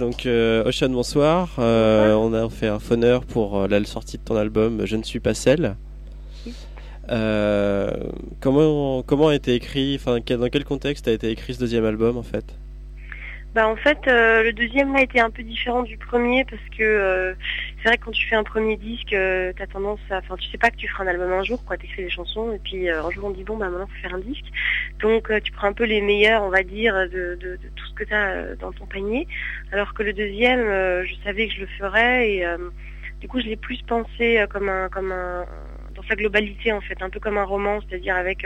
Donc euh, Ocean, bonsoir. Euh, on a fait un phoneur pour euh, la sortie de ton album Je ne suis pas celle. Comment comment a été écrit, enfin dans quel contexte a été écrit ce deuxième album en fait? Bah en fait euh, le deuxième là était un peu différent du premier parce que euh, c'est vrai que quand tu fais un premier disque euh, t'as tendance à enfin tu sais pas que tu feras un album un jour quoi t'écris des chansons et puis euh, un jour on dit bon bah maintenant faut faire un disque. Donc euh, tu prends un peu les meilleurs on va dire de, de, de tout ce que t'as euh, dans ton panier. Alors que le deuxième je savais que je le ferais et du coup je l'ai plus pensé comme un comme un dans sa globalité en fait. Un peu comme un roman c'est-à-dire avec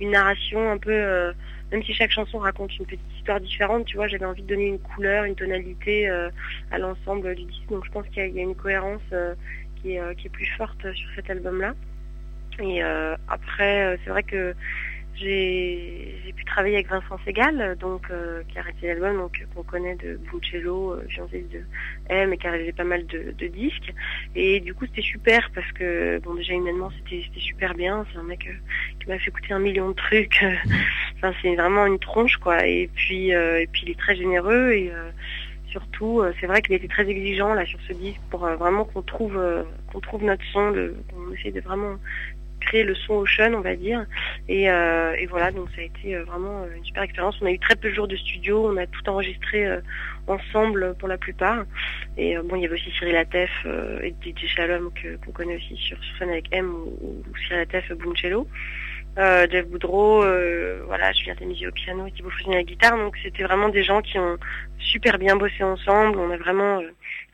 une narration un peu même si chaque chanson raconte une petite histoire différente, tu vois, j'avais envie de donner une couleur, une tonalité euh, à l'ensemble du disque. Donc je pense qu'il y, a- une cohérence euh, qui, est, euh, qui est plus forte sur cet album-là. Et euh, après, euh, c'est vrai que j'ai pu travailler avec Vincent Segal, donc euh, qui a arrêté l'album, euh, qu'on connaît de Buncello, euh, Fiancé de M, et qui a réalisé pas mal de, de disques. Et du coup, c'était super parce que bon, déjà humainement, c'était super bien. C'est un mec euh, qui m'a fait écouter un million de trucs. euh, Enfin, c'est vraiment une tronche, quoi. Et puis, euh, et puis il est très généreux et euh, surtout, euh, c'est vrai qu'il était très exigeant là sur ce disque pour euh, vraiment qu'on trouve, euh, qu'on trouve notre son, qu'on essaie de vraiment créer le son Ocean, on va dire. Et, euh, voilà, donc ça a été euh, vraiment euh, une super expérience. On a eu très peu de jours de studio, on a tout enregistré ensemble pour la plupart. Et bon, il y avait aussi Cyril Atef et DJ Shalom qu'on connaît aussi sur, scène avec M ou, ou Cyril Atef Buncello. Euh, Jeff Boudreau, euh, voilà, Julien Temisi au piano et Thibaut Fousini à la guitare. Donc c'était vraiment des gens qui ont super bien bossé ensemble. On a vraiment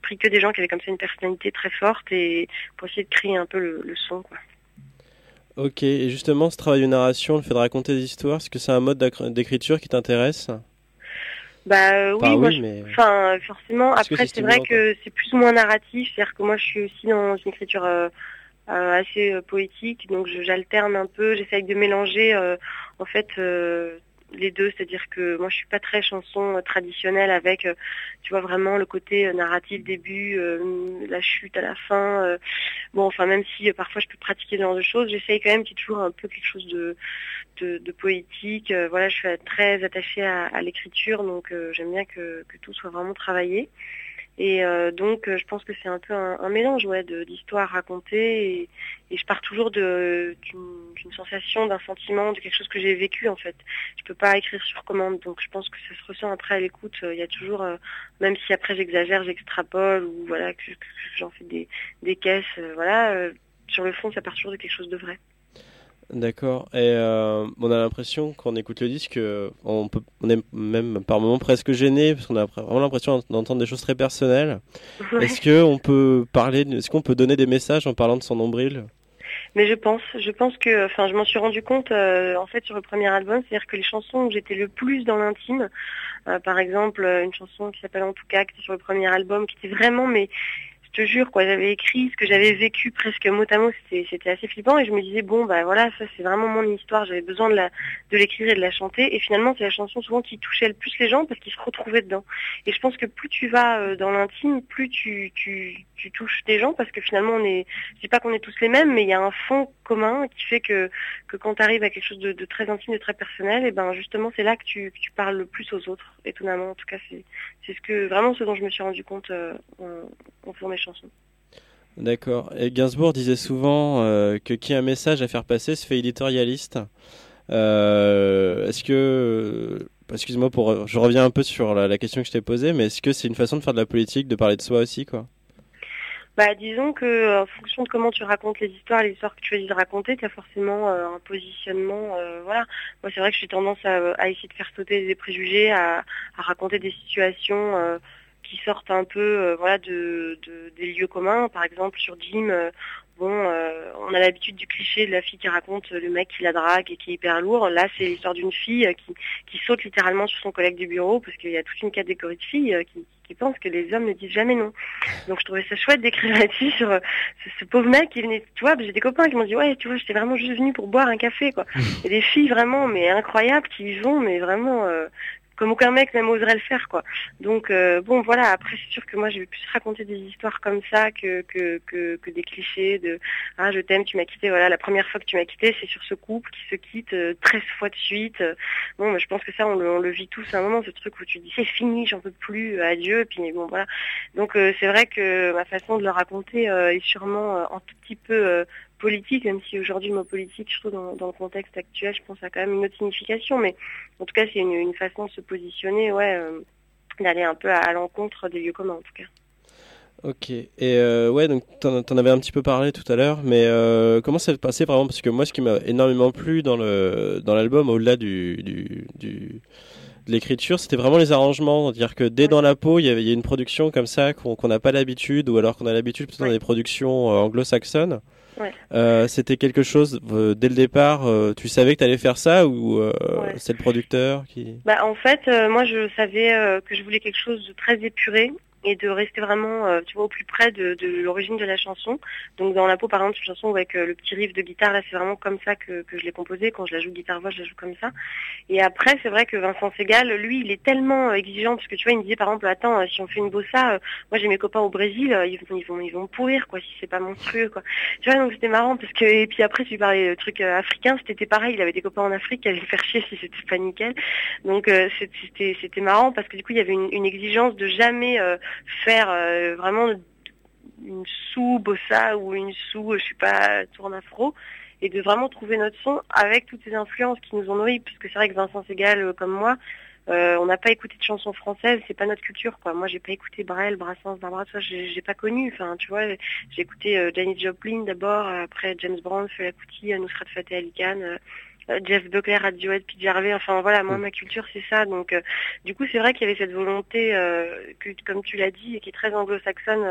pris que des gens qui avaient comme ça une personnalité très forte et pour essayer de créer un peu le, le son. Quoi. Ok, et justement ce travail de narration, le fait de raconter des histoires, est-ce que c'est un mode d'écriture qui t'intéresse? Bah euh, oui, Enfin, moi, oui, mais enfin forcément. Après c'est vrai que c'est plus ou moins narratif, c'est-à-dire que moi je suis aussi dans une écriture euh, euh, assez poétique, donc j'alterne un peu, j'essaye de mélanger en fait les deux, c'est-à-dire que moi je suis pas très chanson traditionnelle avec, euh, tu vois vraiment le côté euh, narratif début, euh, la chute à la fin. euh, bon, enfin même si parfois je peux pratiquer ce genre de choses, j'essaye quand même qu'il y ait toujours un peu quelque chose de de, poétique. Voilà, je suis très attachée à, à l'écriture, donc j'aime bien que, que tout soit vraiment travaillé. Et euh, donc, euh, je pense que c'est un peu un, mélange ouais, de- d'histoires racontées et, je pars toujours d'une sensation, d'un sentiment, de quelque chose que j'ai vécu en fait. Je peux pas écrire sur commande, donc je pense que ça se ressent après à l'écoute. Il y a toujours, euh, même si après j'exagère, j'extrapole ou voilà j'en fais des, caisses, voilà. sur le fond, ça part toujours de quelque chose de vrai. D'accord. Et euh, on a l'impression quand on écoute le disque, euh, on peut, on est même par moments presque gêné parce qu'on a vraiment l'impression d'entendre des choses très personnelles. Est-ce que on peut parler, est-ce qu'on peut donner des messages en parlant de son nombril? Mais je pense, je pense que, enfin, je m'en suis rendu compte euh, en fait sur le premier album, c'est-à-dire que les chansons où j'étais le plus dans l'intime, euh, par exemple une chanson qui s'appelle En tout cas, qui était sur le premier album, qui était vraiment, mais te jure quoi, j'avais écrit ce que j'avais vécu presque mot à mot, c'était assez flippant. Et je me disais bon bah voilà, ça c'est vraiment mon histoire, j'avais besoin de l'écrire et de la chanter. Et finalement c'est la chanson souvent qui touchait le plus les gens parce qu'ils se retrouvaient dedans. Et je pense que plus tu vas euh, dans l'intime, plus tu touches des gens parce que finalement on est je dis pas qu'on est tous les mêmes, mais il y a un fond qui fait que, quand tu arrives à quelque chose de, très intime, de très personnel, et ben justement c'est là que tu, parles le plus aux autres. Étonnamment, en tout cas, c'est ce vraiment ce dont je me suis rendu compte euh, en, en faisant mes chansons. D'accord. Et Gainsbourg disait souvent euh, que qui a un message à faire passer se fait éditorialiste. Euh, est-ce que, euh, excuse-moi je reviens un peu sur la, la question que je t'ai posée, mais est-ce que c'est une façon de faire de la politique, de parler de soi aussi, quoi? Bah disons que euh, en fonction de comment tu racontes les histoires, les histoires que tu de raconter, tu as forcément euh, un positionnement. euh, voilà. Moi c'est vrai que j'ai tendance à, à essayer de faire sauter des préjugés, à, à raconter des situations. euh, qui sortent un peu euh, voilà de, de- des lieux communs par exemple sur Jim euh, bon euh, on a l'habitude du cliché de la fille qui raconte le mec qui la drague et qui est hyper lourd. Là c'est l'histoire d'une fille euh, qui, qui saute littéralement sur son collègue du bureau parce qu'il y a toute une catégorie de filles euh, qui, qui pensent que les hommes ne disent jamais non. Donc je trouvais ça chouette d'écrire là-dessus sur ce, ce pauvre mec qui venait tu vois j'ai des copains qui m'ont dit ouais tu vois j'étais vraiment juste venue pour boire un café quoi. Et des filles vraiment mais incroyables qui y vont mais vraiment euh, comme aucun mec même oserait le faire quoi. Donc euh, bon voilà, après c'est sûr que moi je vais plus raconter des histoires comme ça que que, que, des clichés de ah je t'aime, tu m'as quitté, voilà, la première fois que tu m'as quitté, c'est sur ce couple qui se quitte 13 euh, fois de suite. Bon, je pense que ça on le, vit tous à un moment, ce truc où tu dis c'est fini, j'en peux plus, adieu, et puis bon voilà. Donc c'est vrai que ma façon de le raconter est sûrement un tout petit peu politique, même si aujourd'hui le mot politique, je trouve dans, le contexte actuel, je pense à quand même une autre signification, mais en tout cas c'est une, façon de se positionner, ouais, euh, d'aller un peu à, l'encontre des lieux communs en tout cas. Ok, et euh, ouais, donc tu en, avais un petit peu parlé tout à l'heure, mais euh, comment ça s'est passé par exemple Parce que moi, ce qui m'a énormément plu dans le dans l'album, au-delà du, du, du de l'écriture, c'était vraiment les arrangements. C'est-à-dire que dès dans la peau, il y avait une production comme ça qu'on n'a pas l'habitude, ou alors qu'on a l'habitude plutôt dans des productions anglo-saxonnes. Euh, c'était quelque chose euh, dès le départ. Euh, tu savais que tu allais faire ça ou c'est le producteur qui Bah en fait, moi je savais que je voulais quelque chose de très épuré et de rester vraiment, euh, tu vois, au plus près de, l'origine de la chanson. Donc dans la peau, par exemple, une chanson avec euh, le petit riff de guitare, là, c'est vraiment comme ça que, je l'ai composé. Quand je la joue guitare-voix, je la joue comme ça. Et après, c'est vrai que Vincent Segal, lui, il est tellement euh, exigeant, parce que tu vois, il me disait, par exemple, attends, si on fait une bossa, moi j'ai mes copains au Brésil, ils vont, ils vont, ils vont pourrir, quoi, si c'est pas monstrueux, quoi. Tu vois, donc c'était marrant, parce que, et puis après, tu parlais de trucs africains, c'était pareil, il avait des copains en Afrique qui allaient le faire chier si c'était pas nickel. Donc c'était, c'était marrant, parce que du coup, il y avait une exigence de jamais faire euh, vraiment une sous-bossa ou une sous, je sais pas, tourne afro, et de vraiment trouver notre son avec toutes ces influences qui nous ont nourris, puisque c'est vrai que Vincent Segal, euh, comme moi, euh, on n'a pas écouté de chansons françaises, c'est pas notre culture quoi. Moi j'ai pas écouté Brel, Brassens, Barbara, ça j'ai pas connu. Enfin tu vois, j'ai écouté Janis Joplin d'abord, après James Brown, Fela Kuti, Nusrat Fateh Ali euh, Jeff Buckley, Radiohead, Pete Gervais, enfin voilà, moi mm. ma culture c'est ça. Donc euh, du coup c'est vrai qu'il y avait cette volonté euh, que, comme tu l'as dit, qui est très anglo-saxonne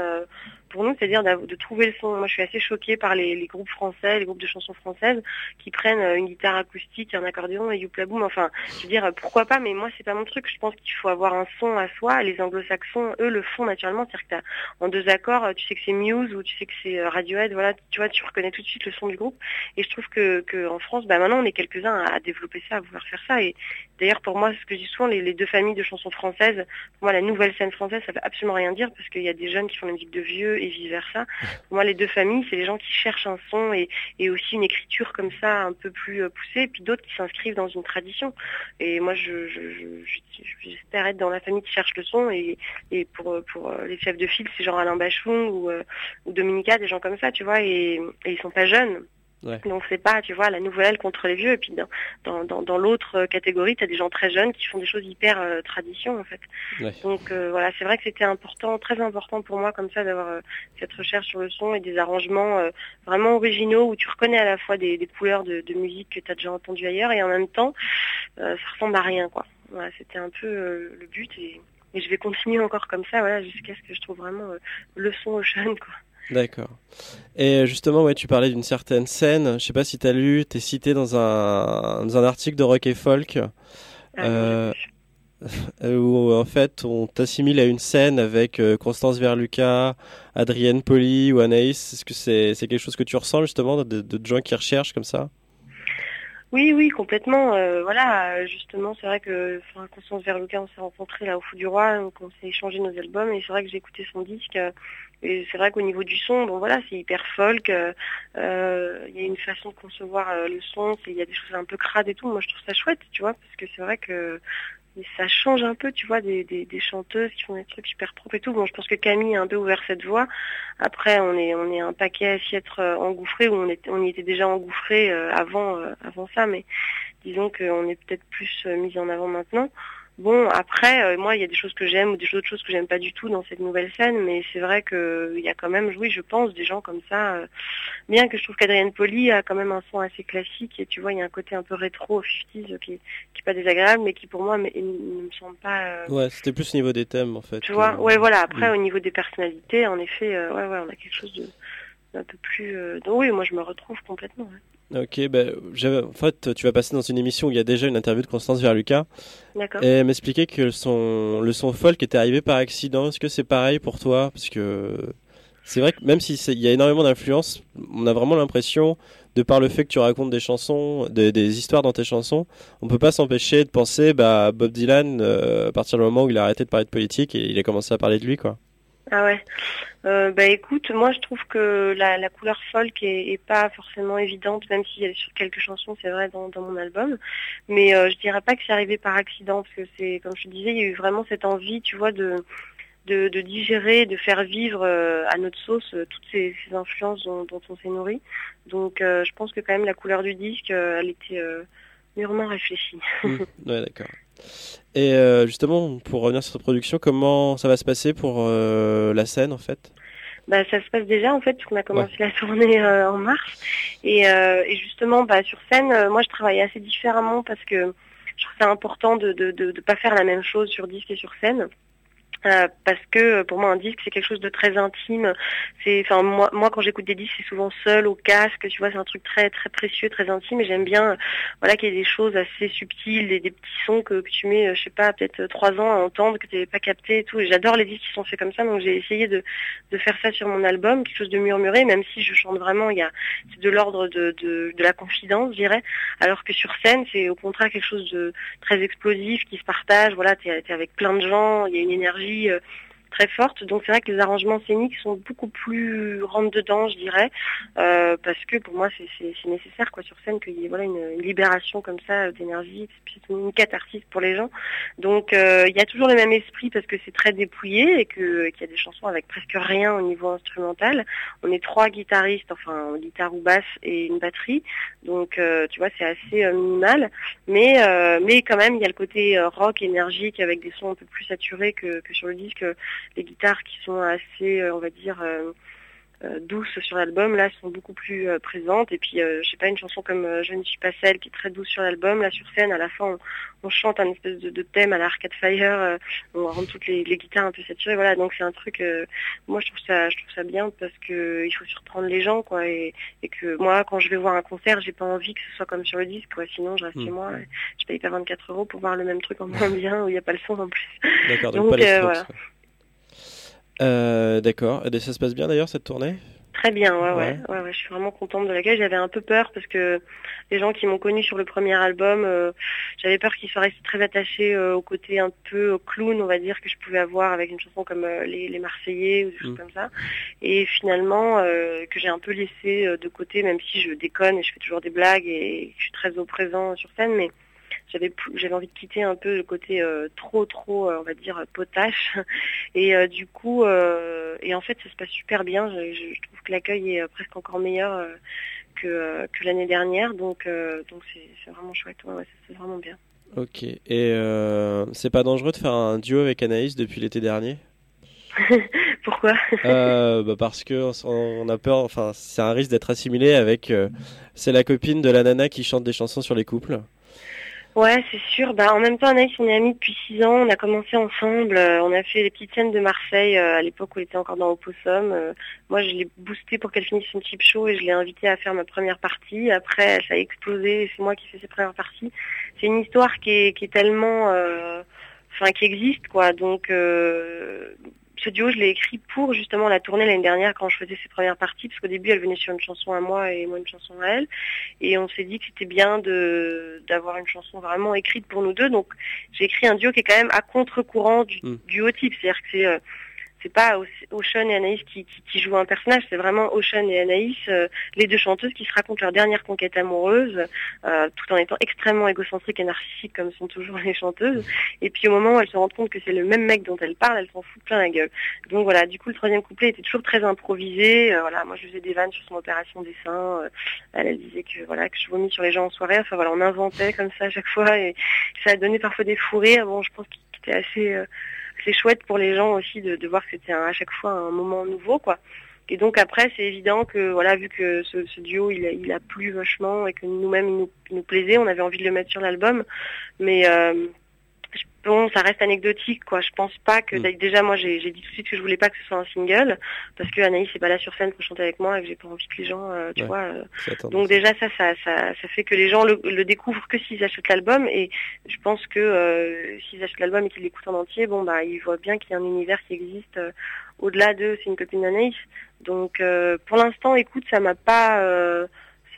pour nous, c'est-à-dire de trouver le son. Moi, je suis assez choquée par les, groupes français, les groupes de chansons françaises qui prennent euh, une guitare acoustique, un accordéon et youpla boom. Enfin, je veux dire, pourquoi pas Mais moi, c'est pas mon truc. Je pense qu'il faut avoir un son à soi. Les Anglo-Saxons, eux, le font naturellement. C'est-à-dire que en deux accords, tu sais que c'est Muse ou tu sais que c'est euh, Radiohead. Voilà, tu vois, tu reconnais tout de suite le son du groupe. Et je trouve que, en France, bah maintenant, on est quelques-uns à, développer ça, à vouloir faire ça. Et d'ailleurs, pour moi, ce que je dis souvent, les, deux familles de chansons françaises, pour moi, la nouvelle scène française, ça veut absolument rien dire parce qu'il y a des jeunes qui font la musique de vieux et vice versa. Pour moi, les deux familles, c'est les gens qui cherchent un son et, aussi une écriture comme ça un peu plus euh, poussée, et puis d'autres qui s'inscrivent dans une tradition. Et moi, je, j'espère être dans la famille qui cherche le son et, pour, pour euh, les chefs de file, c'est genre Alain Bachung ou, euh, ou Dominica, des gens comme ça, tu vois, et, et ils sont pas jeunes. Donc c'est pas, tu vois, la nouvelle contre les vieux. Et puis dans, dans, dans, l'autre catégorie, tu as des gens très jeunes qui font des choses hyper euh, tradition en fait. Donc euh, voilà, c'est vrai que c'était important, très important pour moi comme ça d'avoir euh, cette recherche sur le son et des arrangements euh, vraiment originaux où tu reconnais à la fois des, des couleurs de, de, musique que tu as déjà entendues ailleurs et en même temps ça ressemble à rien quoi. Voilà, c'était un peu le but et, et, je vais continuer encore comme ça, voilà, jusqu'à ce que je trouve vraiment le son au jeune quoi. D'accord. Et justement, ouais, tu parlais d'une certaine scène. Je sais pas si tu as lu, tu es cité dans un, dans un article de Rock et Folk. Ah, euh, où en fait on t'assimile à une scène avec euh, Constance Verluca, Adrienne Poli ou Anaïs. Est-ce que c'est quelque chose que tu ressens justement de, de, gens qui recherchent comme ça? Oui, oui, complètement. Euh, voilà, justement, c'est vrai que Constance Verluca, on s'est rencontrés là au Fou du Roi, donc on s'est échangé nos albums, et c'est vrai que j'ai écouté son disque, et c'est vrai qu'au niveau du son, bon voilà, c'est hyper folk. Euh, euh, il y a une façon de concevoir euh, le son, il y a des choses un peu crades et tout. Moi, je trouve ça chouette, tu vois, parce que c'est vrai que ça change un peu, tu vois, des, des, chanteuses qui font des trucs super propres et tout. Bon, je pense que Camille a un peu ouvert cette voie. Après, on est on est un paquet à s'y être engouffré ou on est on y était déjà engouffré avant avant ça, mais disons qu'on est peut-être plus mis en avant maintenant. Bon, après, euh, moi, il y a des choses que j'aime ou des autres choses que j'aime pas du tout dans cette nouvelle scène, mais c'est vrai qu'il y a quand même, oui, je pense, des gens comme ça. Euh, bien que je trouve qu'Adrienne Poli a quand même un son assez classique, et tu vois, il y a un côté un peu rétro, 50 qui, qui est pas désagréable, mais qui pour moi ne me semble pas. Euh, ouais, c'était plus au niveau des thèmes, en fait. Tu vois, ouais, voilà. Après, au niveau des personnalités, en effet, ouais, ouais, on a quelque chose de un peu plus. Donc oui, moi, je me retrouve complètement. Ok, ben, en fait, tu vas passer dans une émission où il y a déjà une interview de Constance Verluca. D'accord. Et m'expliquer que le son, le son folk était arrivé par accident. Est-ce que c'est pareil pour toi? Parce que C'est vrai que même s'il y a énormément d'influence, on a vraiment l'impression, de par le fait que tu racontes des chansons, des, histoires dans tes chansons, on peut pas s'empêcher de penser bah, Bob Dylan euh, à partir du moment où il a arrêté de parler de politique et il a commencé à parler de lui, quoi. Ah ouais. Euh, bah écoute, moi je trouve que la, couleur folk est, pas forcément évidente, même s'il y a sur quelques chansons, c'est vrai, dans, mon album. Mais euh, je dirais pas que c'est arrivé par accident, parce que c'est, comme je te disais, il y a eu vraiment cette envie, tu vois, de, de, digérer, de faire vivre euh, à notre sauce euh, toutes ces, influences dont, on s'est nourri. Donc je pense que quand même la couleur du disque, elle était mûrement réfléchie. Mmh. ouais, d'accord. Et justement, pour revenir sur cette production, comment ça va se passer pour la scène en fait? Bah, ça se passe déjà en fait puisqu'on a commencé la tournée en mars. Et, justement bah, sur scène moi je travaille assez différemment parce que je trouve ça important de ne pas faire la même chose sur disque et sur scène euh, parce que pour moi un disque c'est quelque chose de très intime. C'est, enfin moi, moi quand j'écoute des disques c'est souvent seul au casque, tu vois, c'est un truc très très précieux, très intime. Et j'aime bien, voilà, qu'il y ait des choses assez subtiles, des, petits sons que, tu mets, euh, je sais pas, peut-être euh, trois ans à entendre que tu n'avais pas capté et tout. J'adore les disques qui sont faits comme ça, donc j'ai essayé de, de faire ça sur mon album, quelque chose de murmuré, même si je chante vraiment, il y a c'est de l'ordre de, de, de la confidence, je dirais. Alors que sur scène c'est au contraire quelque chose de très explosif qui se partage. Voilà, tu es avec plein de gens, il y a une énergie euh, très forte. Donc c'est vrai que les arrangements scéniques sont beaucoup plus rentre dedans, je dirais, euh, parce que pour moi c'est nécessaire quoi sur scène qu'il y ait voilà une, libération comme ça euh, d'énergie, une catharsis pour les gens. Donc il y a toujours le même esprit parce que c'est très dépouillé et qu'il y a des chansons avec presque rien au niveau instrumental. On est trois guitaristes, enfin guitare ou basse et une batterie. Donc tu vois c'est assez minimal, mais mais quand même il y a le côté rock énergique avec des sons un peu plus saturés que, que sur le disque les guitares qui sont assez, euh, on va dire, euh, euh, douces sur l'album, là, sont beaucoup plus présentes. Et puis, je sais pas, une chanson comme Je ne suis pas celle, qui est très douce sur l'album, là, sur scène, à la fin, on, chante un espèce de, thème à l'Arcade Fire, on rend toutes les, guitares un peu saturées, voilà. Donc, c'est un truc, moi, je trouve ça, je trouve ça bien parce que il faut surprendre les gens, quoi. Et, que moi, quand je vais voir un concert, j'ai pas envie que ce soit comme sur le disque, quoi. Sinon, je reste chez hmm. moi, je paye pas 24 euros pour voir le même truc en moins bien où il n'y a pas le son en plus. D'accord, donc, voilà. Euh, d'accord. Et ça se passe bien d'ailleurs cette tournée? Très bien, ouais, ouais, ouais, je suis vraiment contente de l'accueil. J'avais un peu peur parce que les gens qui m'ont connu sur le premier album, euh, j'avais peur qu'ils soient restés très attachés euh, au côté un peu clown, on va dire, que je pouvais avoir avec une chanson comme les, Marseillais ou des choses mm. comme ça. Et finalement, que j'ai un peu laissé de côté, même si je déconne et je fais toujours des blagues et je suis très au présent sur scène, mais j'avais j'avais envie de quitter un peu le côté euh, trop trop euh, on va dire potache. Et euh, du coup et en fait ça se passe super bien. Je, trouve que l'accueil est presque encore meilleur que, que l'année dernière. Donc donc c'est vraiment chouette. Ouais, c'est vraiment bien. Ok. Et c'est pas dangereux de faire un duo avec Anaïs depuis l'été dernier? Pourquoi? Bah Parce que on a peur, enfin c'est un risque d'être assimilé avec. c'est la copine de la nana qui chante des chansons sur les couples. Ouais, c'est sûr. Bah, en même temps, Anaïs, on est amis depuis six ans. On a commencé ensemble. Euh, on a fait les petites scènes de Marseille euh, à l'époque où elle était encore dans Opossum. Euh, moi, je l'ai boosté pour qu'elle finisse son type show et je l'ai invitée à faire ma première partie. Après, ça a explosé et c'est moi qui fais ses premières parties. C'est une histoire qui est, qui est tellement... Enfin, qui existe, quoi. Donc, ce duo, je l'ai écrit pour justement la tournée l'année dernière quand je faisais ses premières parties, parce qu'au début, elle venait sur une chanson à moi et moi une chanson à elle. Et on s'est dit que c'était bien de d'avoir une chanson vraiment écrite pour nous deux. Donc j'ai écrit un duo qui est quand même à contre-courant du mm. duo type. C'est-à-dire que c'est euh, c'est pas Ocean et Anaïs qui, jouent un personnage, c'est vraiment Ocean et Anaïs, euh, les deux chanteuses qui se racontent leur dernière conquête amoureuse, euh, tout en étant extrêmement égocentriques et narcissiques comme sont toujours les chanteuses. Et puis au moment où elles se rendent compte que c'est le même mec dont elles parlent, elles s'en foutent plein la gueule. Donc voilà, du coup le troisième couplet était toujours très improvisé. Euh, voilà, moi je faisais des vannes sur son opération dessin. elle, elle disait que voilà que je vomis sur les gens en soirée. Enfin voilà, on inventait comme ça à chaque fois et ça a donné parfois des fous rires. Bon, je pense qu'il était assez c'est chouette pour les gens aussi de, voir que c'était à chaque fois un moment nouveau, quoi. Et donc après, c'est évident que voilà, vu que ce, duo il a, il a plu vachement et que nous-mêmes il nous, plaisait, on avait envie de le mettre sur l'album. Mais euh, bon, ça reste anecdotique, quoi. Je pense pas que mm. déjà moi j'ai dit tout de suite que je voulais pas que ce soit un single parce que Anaïs n'est pas là sur scène pour chanter avec moi et que j'ai pas envie que les gens, euh, tu vois. Euh. donc déjà ça, ça, ça, ça, fait que les gens le, découvrent que s'ils achètent l'album et je pense que euh, s'ils achètent l'album et qu'ils l'écoutent en entier, bon bah ils voient bien qu'il y a un univers qui existe au-delà de c'est une copine d'Anaïs. Donc pour l'instant, écoute, ça m'a pas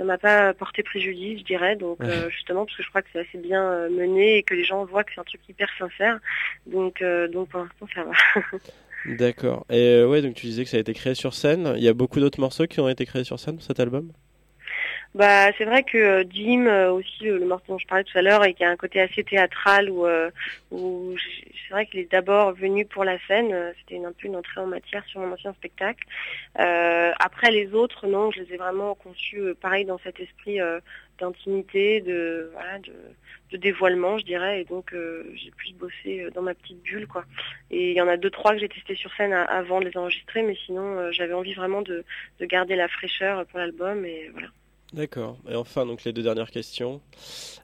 ça m'a pas porté préjudice, je dirais. Donc justement, parce que je crois que c'est assez bien mené et que les gens voient que c'est un truc hyper sincère. Donc donc pour l'instant, ça va. D'accord. Et ouais, donc tu disais que ça a été créé sur scène. Il y a beaucoup d'autres morceaux qui ont été créés sur scène, cet album? Bah, c'est vrai que euh, Jim, euh, aussi le morceau dont je parlais tout à l'heure, et qui a un côté assez théâtral où, euh, où c'est vrai qu'il est d'abord venu pour la scène. C'était un peu une entrée en matière sur mon ancien spectacle. après les autres, non, je les ai vraiment conçus pareil dans cet esprit d'intimité, de, voilà, de, de, dévoilement, je dirais. Et donc j'ai pu bosser dans ma petite bulle, quoi. Et il y en a deux trois que j'ai testé sur scène avant de les enregistrer, mais sinon j'avais envie vraiment de, de garder la fraîcheur pour l'album et voilà. D'accord. Et enfin, donc les deux dernières questions.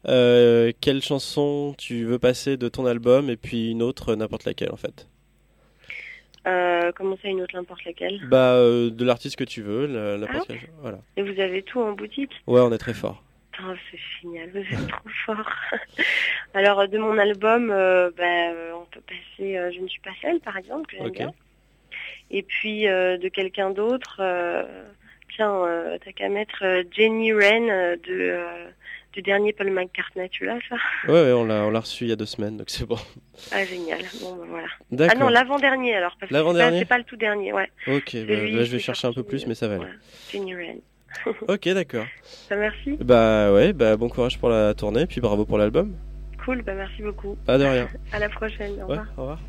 Euh, quelle chanson tu veux passer de ton album et puis une autre, n'importe laquelle en fait? Euh, Comment ça, une autre, n'importe laquelle? Bah, euh, de l'artiste que tu veux, la, ah, voilà. Et vous avez tout en boutique? Ouais, on est très fort. Oh, c'est génial, vous êtes trop fort. Alors, de mon album, bah, on peut passer Je ne suis pas seule, par exemple, que j'aime bien. Et puis, de quelqu'un d'autre tiens, hein, euh, t'as qu'à mettre euh, Jenny Wren euh, de, du dernier Paul McCartney, tu l'as ça? Ouais, on l'a, on l'a reçu il y a deux semaines, donc c'est bon. Ah génial, bon ben, voilà. Ah d'accord. Ah non, l'avant-dernier alors, parce l'avant-dernier. que c'est pas, c'est pas le tout dernier, ouais. Ok, là, bah, bah, je vais chercher un peu plus, mais ça va aller. Jenny Wren. ok, d'accord. Bah, merci. Bah ouais, bah bon courage pour la tournée, puis bravo pour l'album. Cool, bah merci beaucoup. Pas de rien. à la prochaine, au revoir. Au revoir.